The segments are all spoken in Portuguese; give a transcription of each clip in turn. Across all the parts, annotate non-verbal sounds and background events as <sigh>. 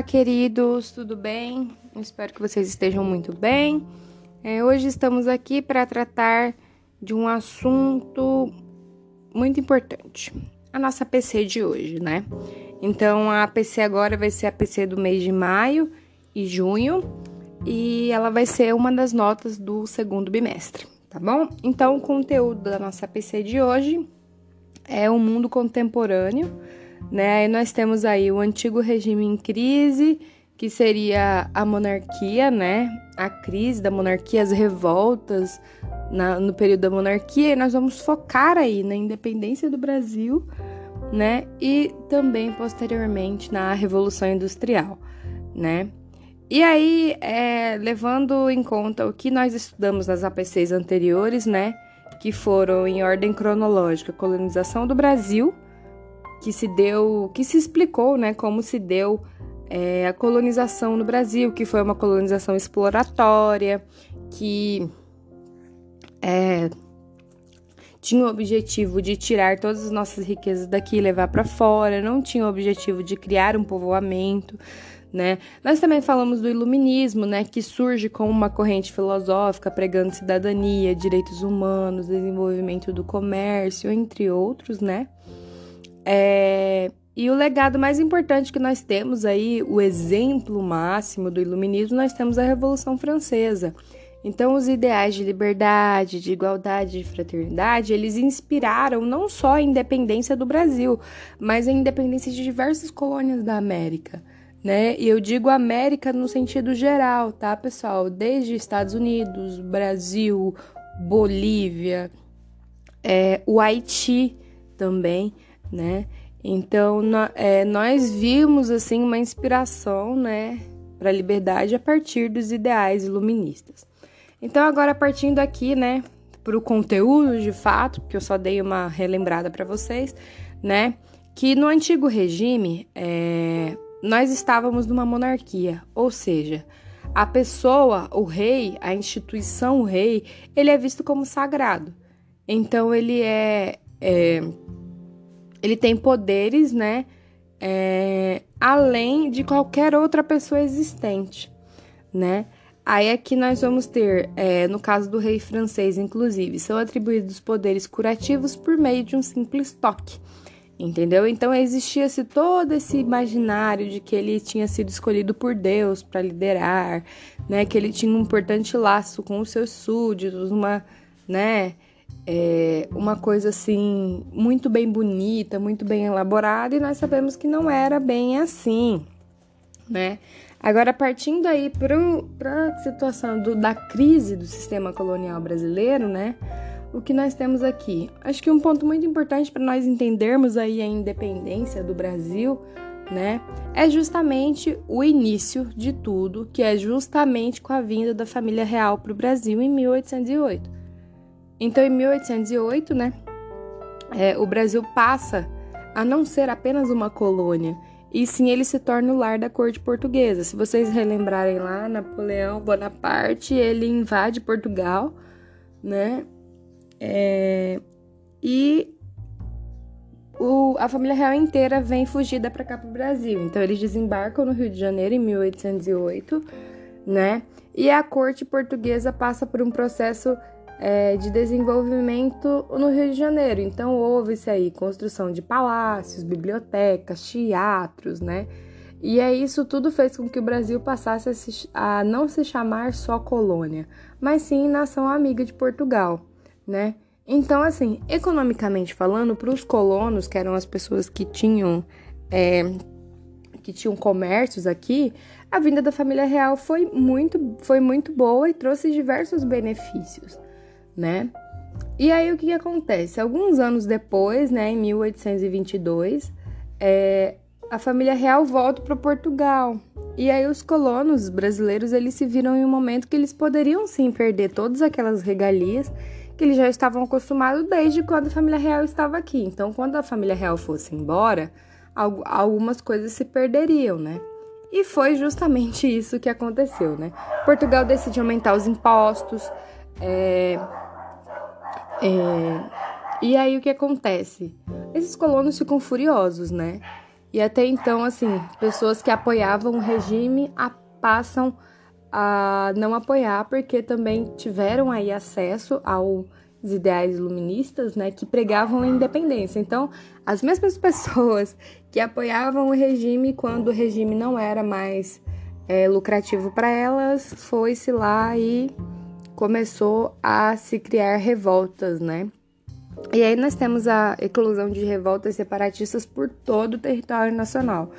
Olá, queridos, tudo bem? Espero que vocês estejam muito bem. É, hoje estamos aqui para tratar de um assunto muito importante, a nossa PC de hoje, né? Então, a PC agora vai ser a PC do mês de maio e junho e ela vai ser uma das notas do segundo bimestre, tá bom? Então, o conteúdo da nossa PC de hoje é o mundo contemporâneo né? Aí nós temos aí o antigo regime em crise, que seria a monarquia, né? A crise da monarquia, as revoltas na, no período da monarquia, e nós vamos focar aí na independência do Brasil, né? E também posteriormente na Revolução Industrial, né? E aí, é, levando em conta o que nós estudamos nas APCs anteriores, né? Que foram em ordem cronológica: colonização do Brasil, que se deu, que se explicou, né, como se deu é, a colonização no Brasil, que foi uma colonização exploratória, que é, tinha o objetivo de tirar todas as nossas riquezas daqui e levar para fora, não tinha o objetivo de criar um povoamento, né? Nós também falamos do iluminismo, né, que surge como uma corrente filosófica pregando cidadania, direitos humanos, desenvolvimento do comércio, entre outros, né? É, e o legado mais importante que nós temos aí, o exemplo máximo do iluminismo, nós temos a Revolução Francesa. Então, os ideais de liberdade, de igualdade, de fraternidade, eles inspiraram não só a independência do Brasil, mas a independência de diversas colônias da América, né? E eu digo América no sentido geral, tá, pessoal? Desde Estados Unidos, Brasil, Bolívia, é, o Haiti também né? Então, é, nós vimos assim uma inspiração, né, para a liberdade a partir dos ideais iluministas. Então, agora partindo aqui, né, para o conteúdo de fato, porque eu só dei uma relembrada para vocês, né, que no antigo regime é, nós estávamos numa monarquia, ou seja, a pessoa, o rei, a instituição, o rei, ele é visto como sagrado. Então, ele é, é ele tem poderes, né? É, além de qualquer outra pessoa existente, né? Aí aqui nós vamos ter, é, no caso do rei francês, inclusive, são atribuídos poderes curativos por meio de um simples toque, entendeu? Então existia-se todo esse imaginário de que ele tinha sido escolhido por Deus para liderar, né? Que ele tinha um importante laço com os seus súditos, uma, né? É, uma coisa assim muito bem bonita, muito bem elaborada, e nós sabemos que não era bem assim, né? Agora, partindo aí para a situação do, da crise do sistema colonial brasileiro, né? O que nós temos aqui? Acho que um ponto muito importante para nós entendermos aí a independência do Brasil, né? É justamente o início de tudo, que é justamente com a vinda da família real para o Brasil em 1808. Então, em 1808, né, é, o Brasil passa a não ser apenas uma colônia, e sim ele se torna o lar da corte portuguesa. Se vocês relembrarem lá, Napoleão Bonaparte, ele invade Portugal, né, é, e o, a família real inteira vem fugida para cá para o Brasil. Então, eles desembarcam no Rio de Janeiro em 1808, né, e a corte portuguesa passa por um processo é, de desenvolvimento no Rio de Janeiro. Então houve-se aí construção de palácios, bibliotecas, teatros, né? E é isso tudo fez com que o Brasil passasse a, se, a não se chamar só colônia, mas sim nação amiga de Portugal, né? Então, assim, economicamente falando, para os colonos, que eram as pessoas que tinham é, que tinham comércios aqui, a vinda da família real foi muito, foi muito boa e trouxe diversos benefícios né? E aí o que, que acontece? Alguns anos depois, né, em 1822, é, a família real volta para Portugal. E aí os colonos brasileiros eles se viram em um momento que eles poderiam sim perder todas aquelas regalias que eles já estavam acostumados desde quando a família real estava aqui. Então, quando a família real fosse embora, algumas coisas se perderiam, né? E foi justamente <laughs> isso que aconteceu, né? Portugal decidiu aumentar os impostos, é, é, e aí o que acontece? Esses colonos ficam furiosos, né? E até então, assim, pessoas que apoiavam o regime a, passam a não apoiar porque também tiveram aí acesso aos ideais iluministas, né, que pregavam a independência. Então, as mesmas <laughs> pessoas que apoiavam o regime quando o regime não era mais é, lucrativo para elas, foi-se lá e começou a se criar revoltas, né? E aí nós temos a eclosão de revoltas separatistas por todo o território nacional.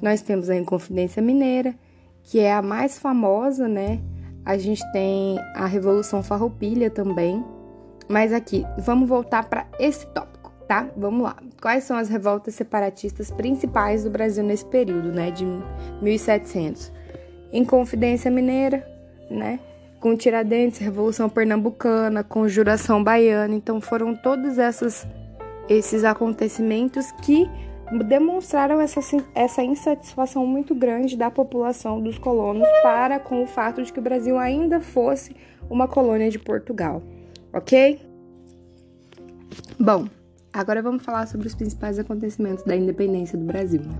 Nós temos a Inconfidência Mineira, que é a mais famosa, né? A gente tem a Revolução Farroupilha também. Mas aqui, vamos voltar para esse tópico, tá? Vamos lá. Quais são as revoltas separatistas principais do Brasil nesse período, né, de 1700? Inconfidência Mineira, né? Com Tiradentes, Revolução Pernambucana, Conjuração Baiana. Então foram todos essas, esses acontecimentos que demonstraram essa, essa insatisfação muito grande da população dos colonos para com o fato de que o Brasil ainda fosse uma colônia de Portugal, ok? Bom, agora vamos falar sobre os principais acontecimentos da independência do Brasil. Né?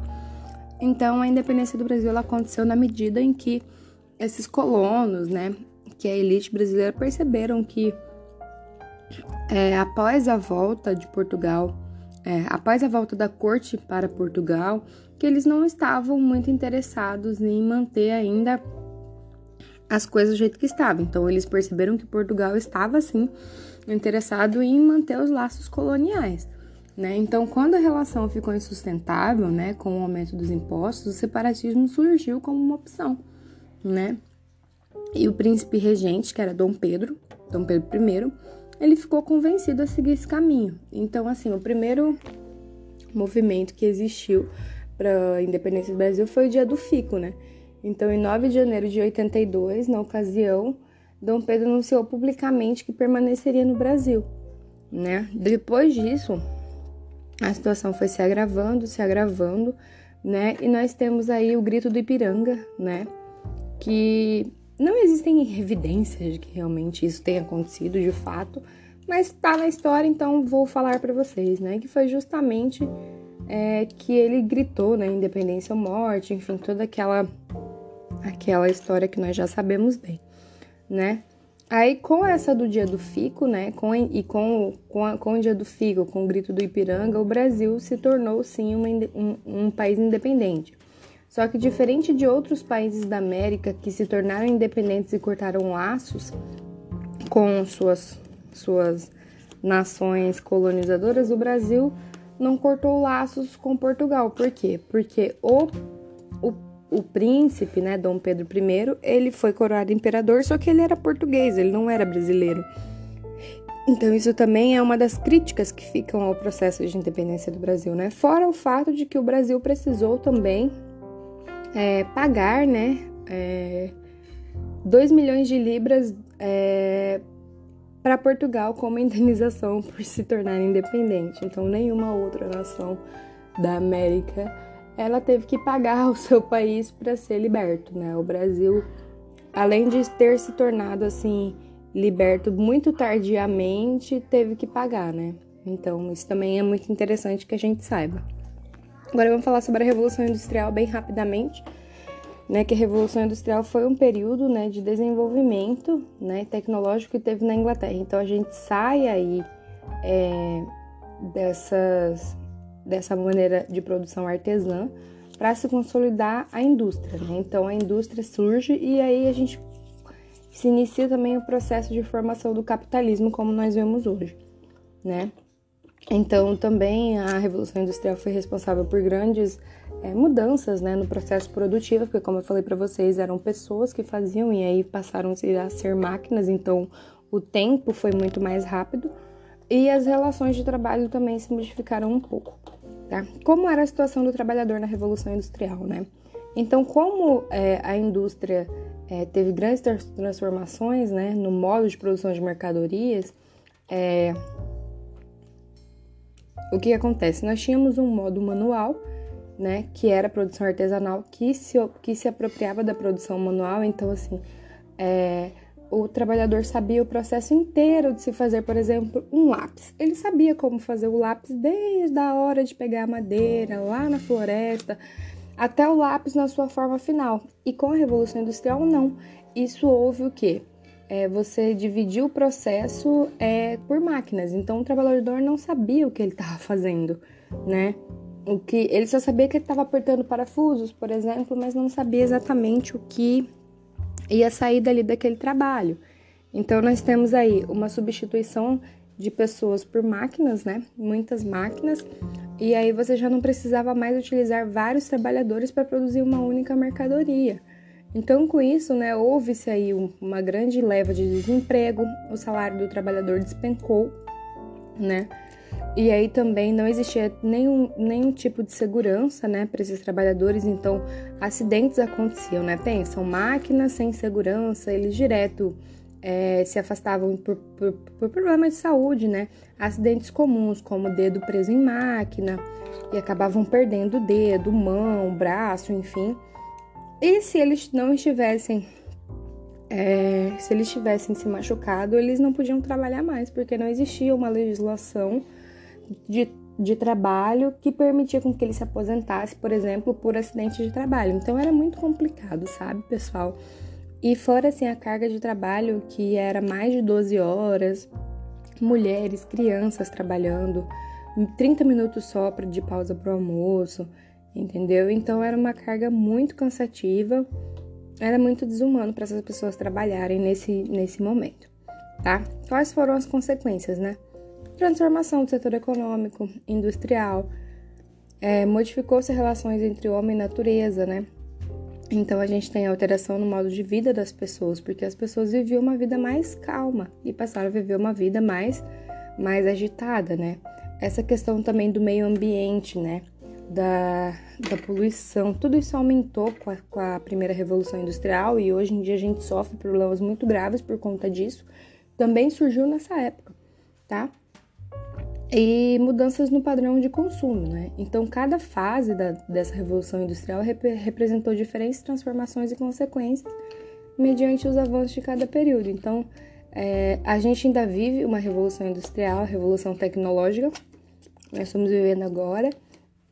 Então, a independência do Brasil aconteceu na medida em que esses colonos, né, que a elite brasileira perceberam que é, após a volta de Portugal, é, após a volta da corte para Portugal, que eles não estavam muito interessados em manter ainda as coisas do jeito que estavam. Então, eles perceberam que Portugal estava, sim, interessado em manter os laços coloniais. Né? Então, quando a relação ficou insustentável, né, com o aumento dos impostos, o separatismo surgiu como uma opção, né? E o príncipe regente, que era Dom Pedro, Dom Pedro I, ele ficou convencido a seguir esse caminho. Então, assim, o primeiro movimento que existiu para a independência do Brasil foi o Dia do Fico, né? Então, em 9 de janeiro de 82, na ocasião, Dom Pedro anunciou publicamente que permaneceria no Brasil, né? Depois disso, a situação foi se agravando, se agravando, né? E nós temos aí o grito do Ipiranga, né? Que não existem evidências de que realmente isso tenha acontecido de fato, mas tá na história, então vou falar para vocês, né? Que foi justamente é, que ele gritou, né? Independência ou morte, enfim, toda aquela aquela história que nós já sabemos bem, né? Aí, com essa do dia do fico, né, com, e com, com, a, com o dia do fico, com o grito do Ipiranga, o Brasil se tornou, sim, uma, um, um país independente. Só que, diferente de outros países da América que se tornaram independentes e cortaram laços com suas, suas nações colonizadoras, o Brasil não cortou laços com Portugal. Por quê? Porque o, o o príncipe, né, Dom Pedro I, ele foi coroado imperador, só que ele era português, ele não era brasileiro. Então isso também é uma das críticas que ficam ao processo de independência do Brasil, né? Fora o fato de que o Brasil precisou também é, pagar, né, é, 2 milhões de libras é, para Portugal como indenização por se tornar independente. Então nenhuma outra nação da América ela teve que pagar o seu país para ser liberto, né? O Brasil, além de ter se tornado assim liberto muito tardiamente, teve que pagar, né? Então, isso também é muito interessante que a gente saiba. Agora vamos falar sobre a Revolução Industrial bem rapidamente, né? Que a Revolução Industrial foi um período, né, de desenvolvimento, né, tecnológico que teve na Inglaterra. Então a gente sai aí é, dessas dessa maneira de produção artesã para se consolidar a indústria. Né? Então a indústria surge e aí a gente se inicia também o processo de formação do capitalismo como nós vemos hoje, né? Então também a revolução industrial foi responsável por grandes é, mudanças, né, no processo produtivo, porque como eu falei para vocês eram pessoas que faziam e aí passaram a ser máquinas, então o tempo foi muito mais rápido e as relações de trabalho também se modificaram um pouco. Tá? Como era a situação do trabalhador na Revolução Industrial, né? Então, como é, a indústria é, teve grandes transformações né, no modo de produção de mercadorias, é, o que acontece? Nós tínhamos um modo manual, né, que era a produção artesanal, que se, que se apropriava da produção manual, então, assim, é, o trabalhador sabia o processo inteiro de se fazer, por exemplo, um lápis. Ele sabia como fazer o lápis desde a hora de pegar a madeira lá na floresta até o lápis na sua forma final. E com a Revolução Industrial, não. Isso houve o quê? É, você dividiu o processo é, por máquinas. Então o trabalhador não sabia o que ele estava fazendo, né? O que ele só sabia que ele estava apertando parafusos, por exemplo, mas não sabia exatamente o que ia sair dali daquele trabalho. Então nós temos aí uma substituição de pessoas por máquinas, né? Muitas máquinas. E aí você já não precisava mais utilizar vários trabalhadores para produzir uma única mercadoria. Então, com isso, né, houve-se aí uma grande leva de desemprego, o salário do trabalhador despencou, né? E aí também não existia nenhum, nenhum tipo de segurança, né, para esses trabalhadores, então acidentes aconteciam, né? Pensam, máquinas sem segurança, eles direto é, se afastavam por, por, por problemas de saúde, né? Acidentes comuns, como dedo preso em máquina, e acabavam perdendo o dedo, mão, braço, enfim. E se eles não estivessem. É, se eles tivessem se machucado, eles não podiam trabalhar mais, porque não existia uma legislação de, de trabalho que permitia com que ele se aposentasse, por exemplo, por acidente de trabalho. Então era muito complicado, sabe, pessoal? E fora assim a carga de trabalho que era mais de 12 horas, mulheres, crianças trabalhando, 30 minutos só de pausa para o almoço, entendeu? Então era uma carga muito cansativa, era muito desumano para essas pessoas trabalharem nesse, nesse momento, tá? Quais foram as consequências, né? Transformação do setor econômico, industrial, é, modificou-se relações entre homem e natureza, né? Então a gente tem alteração no modo de vida das pessoas, porque as pessoas viviam uma vida mais calma e passaram a viver uma vida mais mais agitada, né? Essa questão também do meio ambiente, né? Da, da poluição, tudo isso aumentou com a, com a primeira revolução industrial e hoje em dia a gente sofre problemas muito graves por conta disso. Também surgiu nessa época, tá? e mudanças no padrão de consumo, né? Então, cada fase da, dessa revolução industrial rep representou diferentes transformações e consequências mediante os avanços de cada período. Então, é, a gente ainda vive uma revolução industrial, revolução tecnológica, nós estamos vivendo agora,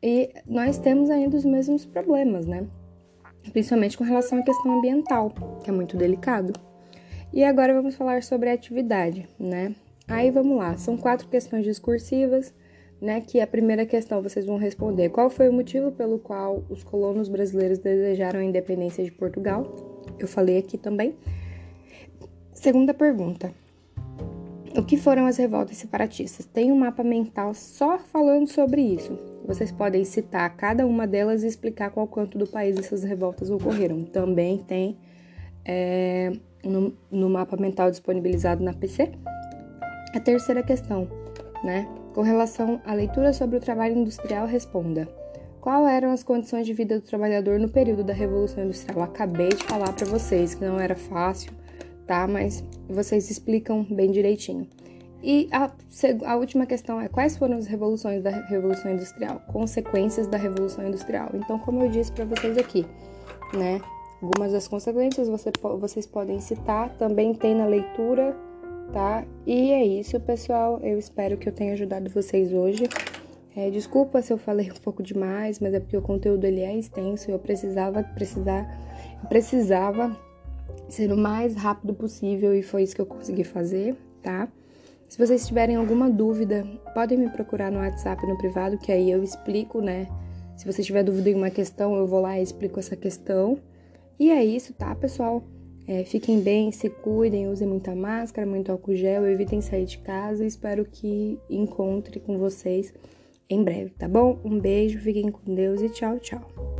e nós temos ainda os mesmos problemas, né? Principalmente com relação à questão ambiental, que é muito delicado. E agora vamos falar sobre atividade, né? Aí vamos lá, são quatro questões discursivas, né? Que a primeira questão vocês vão responder: qual foi o motivo pelo qual os colonos brasileiros desejaram a independência de Portugal? Eu falei aqui também. Segunda pergunta: o que foram as revoltas separatistas? Tem um mapa mental só falando sobre isso. Vocês podem citar cada uma delas e explicar qual canto do país essas revoltas ocorreram. Também tem é, no, no mapa mental disponibilizado na PC. A terceira questão, né? Com relação à leitura sobre o trabalho industrial, responda: Quais eram as condições de vida do trabalhador no período da Revolução Industrial? Eu acabei de falar para vocês que não era fácil, tá? Mas vocês explicam bem direitinho. E a, a última questão é: quais foram as revoluções da Revolução Industrial? Consequências da Revolução Industrial. Então, como eu disse para vocês aqui, né? Algumas das consequências você, vocês podem citar, também tem na leitura tá? E é isso, pessoal. Eu espero que eu tenha ajudado vocês hoje. É, desculpa se eu falei um pouco demais, mas é porque o conteúdo ele é extenso e eu precisava precisar eu precisava ser o mais rápido possível e foi isso que eu consegui fazer, tá? Se vocês tiverem alguma dúvida, podem me procurar no WhatsApp no privado, que aí eu explico, né? Se você tiver dúvida em uma questão, eu vou lá e explico essa questão. E é isso, tá, pessoal? É, fiquem bem, se cuidem, usem muita máscara, muito álcool gel, evitem sair de casa. Espero que encontre com vocês em breve, tá bom? Um beijo, fiquem com Deus e tchau, tchau.